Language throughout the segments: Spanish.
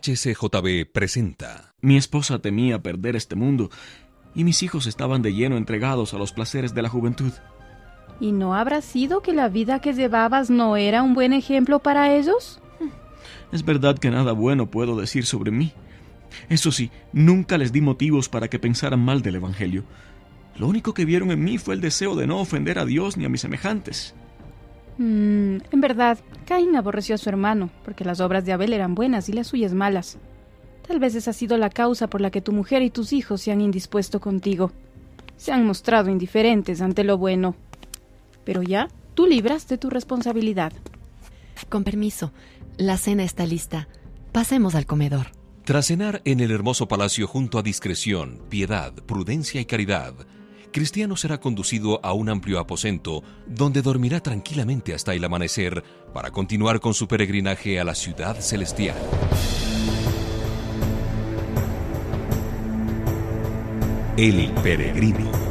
HCJB presenta. Mi esposa temía perder este mundo y mis hijos estaban de lleno entregados a los placeres de la juventud. ¿Y no habrá sido que la vida que llevabas no era un buen ejemplo para ellos? Es verdad que nada bueno puedo decir sobre mí. Eso sí, nunca les di motivos para que pensaran mal del Evangelio. Lo único que vieron en mí fue el deseo de no ofender a Dios ni a mis semejantes. Mm, en verdad, Caín aborreció a su hermano, porque las obras de Abel eran buenas y las suyas malas. Tal vez esa ha sido la causa por la que tu mujer y tus hijos se han indispuesto contigo. Se han mostrado indiferentes ante lo bueno. Pero ya, tú libraste tu responsabilidad. Con permiso, la cena está lista. Pasemos al comedor. Tras cenar en el hermoso palacio junto a discreción, piedad, prudencia y caridad, Cristiano será conducido a un amplio aposento donde dormirá tranquilamente hasta el amanecer para continuar con su peregrinaje a la ciudad celestial. El peregrino.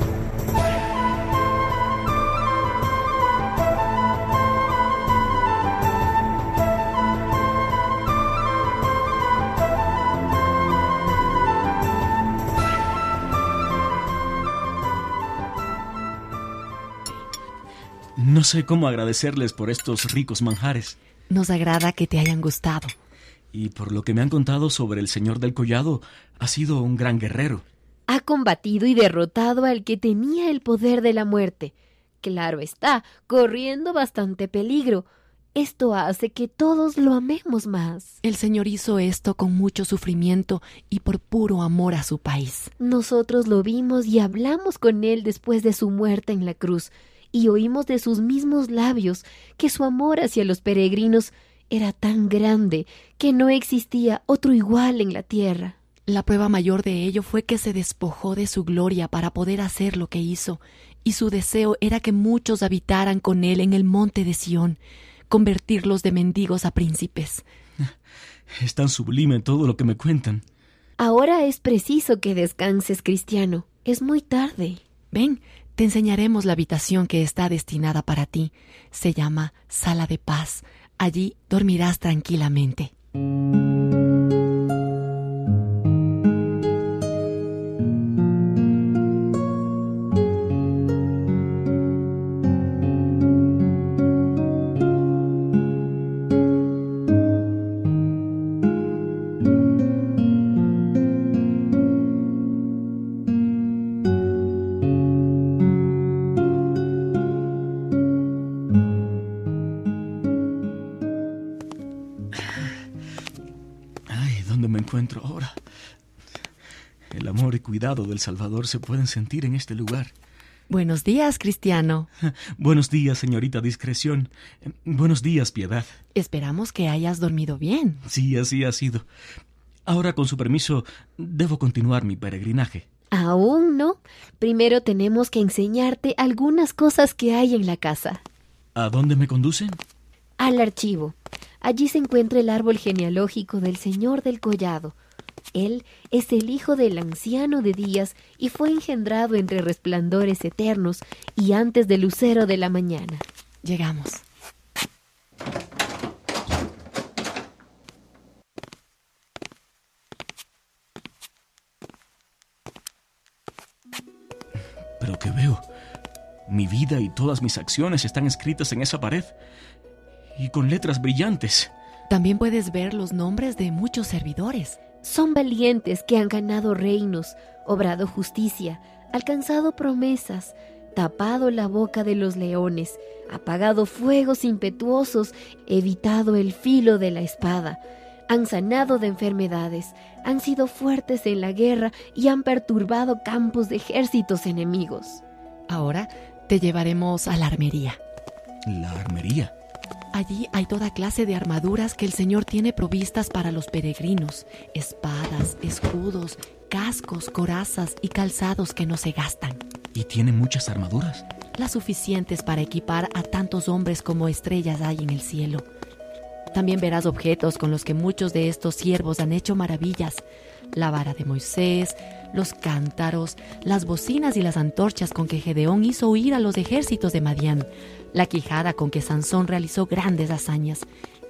No sé cómo agradecerles por estos ricos manjares. Nos agrada que te hayan gustado. Y por lo que me han contado sobre el señor del collado, ha sido un gran guerrero. Ha combatido y derrotado al que tenía el poder de la muerte. Claro está, corriendo bastante peligro. Esto hace que todos lo amemos más. El Señor hizo esto con mucho sufrimiento y por puro amor a su país. Nosotros lo vimos y hablamos con él después de su muerte en la cruz, y oímos de sus mismos labios que su amor hacia los peregrinos era tan grande que no existía otro igual en la tierra. La prueba mayor de ello fue que se despojó de su gloria para poder hacer lo que hizo, y su deseo era que muchos habitaran con él en el monte de Sión, convertirlos de mendigos a príncipes. Es tan sublime todo lo que me cuentan. Ahora es preciso que descanses, cristiano. Es muy tarde. Ven, te enseñaremos la habitación que está destinada para ti. Se llama Sala de Paz. Allí dormirás tranquilamente. Ay, ¿dónde me encuentro ahora? El amor y cuidado del Salvador se pueden sentir en este lugar. Buenos días, Cristiano. Buenos días, señorita Discreción. Buenos días, Piedad. Esperamos que hayas dormido bien. Sí, así ha sido. Ahora, con su permiso, debo continuar mi peregrinaje. Aún no. Primero tenemos que enseñarte algunas cosas que hay en la casa. ¿A dónde me conducen? Al archivo. Allí se encuentra el árbol genealógico del señor del collado. Él es el hijo del anciano de días y fue engendrado entre resplandores eternos y antes del lucero de la mañana. Llegamos. Pero ¿qué veo? Mi vida y todas mis acciones están escritas en esa pared. Y con letras brillantes. También puedes ver los nombres de muchos servidores. Son valientes que han ganado reinos, obrado justicia, alcanzado promesas, tapado la boca de los leones, apagado fuegos impetuosos, evitado el filo de la espada, han sanado de enfermedades, han sido fuertes en la guerra y han perturbado campos de ejércitos enemigos. Ahora te llevaremos a la armería. La armería. Allí hay toda clase de armaduras que el Señor tiene provistas para los peregrinos, espadas, escudos, cascos, corazas y calzados que no se gastan. ¿Y tiene muchas armaduras? Las suficientes para equipar a tantos hombres como estrellas hay en el cielo. También verás objetos con los que muchos de estos siervos han hecho maravillas. La vara de Moisés, los cántaros, las bocinas y las antorchas con que Gedeón hizo huir a los ejércitos de Madián, la quijada con que Sansón realizó grandes hazañas,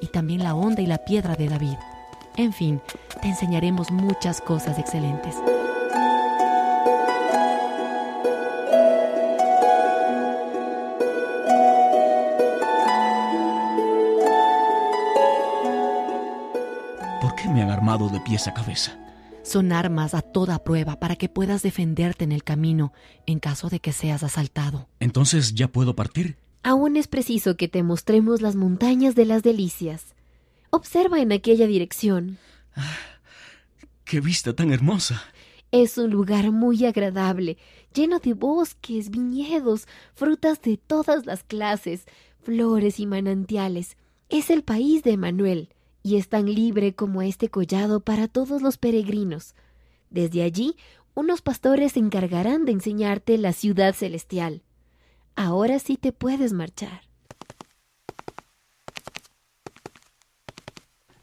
y también la honda y la piedra de David. En fin, te enseñaremos muchas cosas excelentes. ¿Por qué me han armado de pies a cabeza? Son armas a toda prueba para que puedas defenderte en el camino en caso de que seas asaltado. Entonces ya puedo partir. Aún es preciso que te mostremos las montañas de las delicias. Observa en aquella dirección. ¡Qué vista tan hermosa! Es un lugar muy agradable, lleno de bosques, viñedos, frutas de todas las clases, flores y manantiales. Es el país de Manuel, y es tan libre como este collado para todos los peregrinos. Desde allí, unos pastores se encargarán de enseñarte la ciudad celestial. Ahora sí te puedes marchar.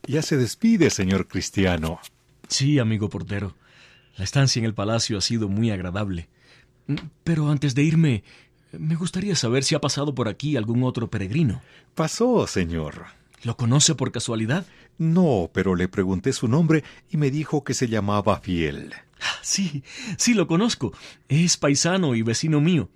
Ya se despide, señor Cristiano. Sí, amigo portero. La estancia en el palacio ha sido muy agradable. Pero antes de irme, me gustaría saber si ha pasado por aquí algún otro peregrino. Pasó, señor. ¿Lo conoce por casualidad? No, pero le pregunté su nombre y me dijo que se llamaba Fiel. Ah, sí, sí lo conozco. Es paisano y vecino mío.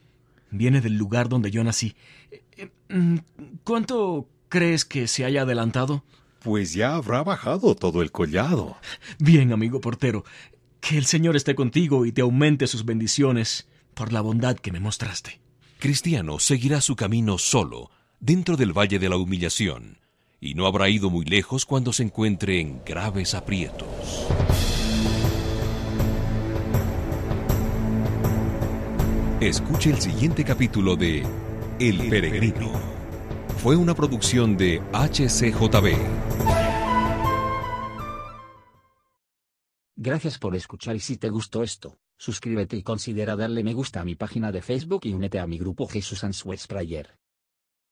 Viene del lugar donde yo nací. Eh, mm, ¿Cuánto crees que se haya adelantado? Pues ya habrá bajado todo el collado. Bien, amigo portero. Que el Señor esté contigo y te aumente sus bendiciones por la bondad que me mostraste. Cristiano seguirá su camino solo, dentro del Valle de la Humillación, y no habrá ido muy lejos cuando se encuentre en graves aprietos. Escuche el siguiente capítulo de El Peregrino. Fue una producción de HCJB. Gracias por escuchar y si te gustó esto, suscríbete y considera darle me gusta a mi página de Facebook y únete a mi grupo Jesús Answers Prayer.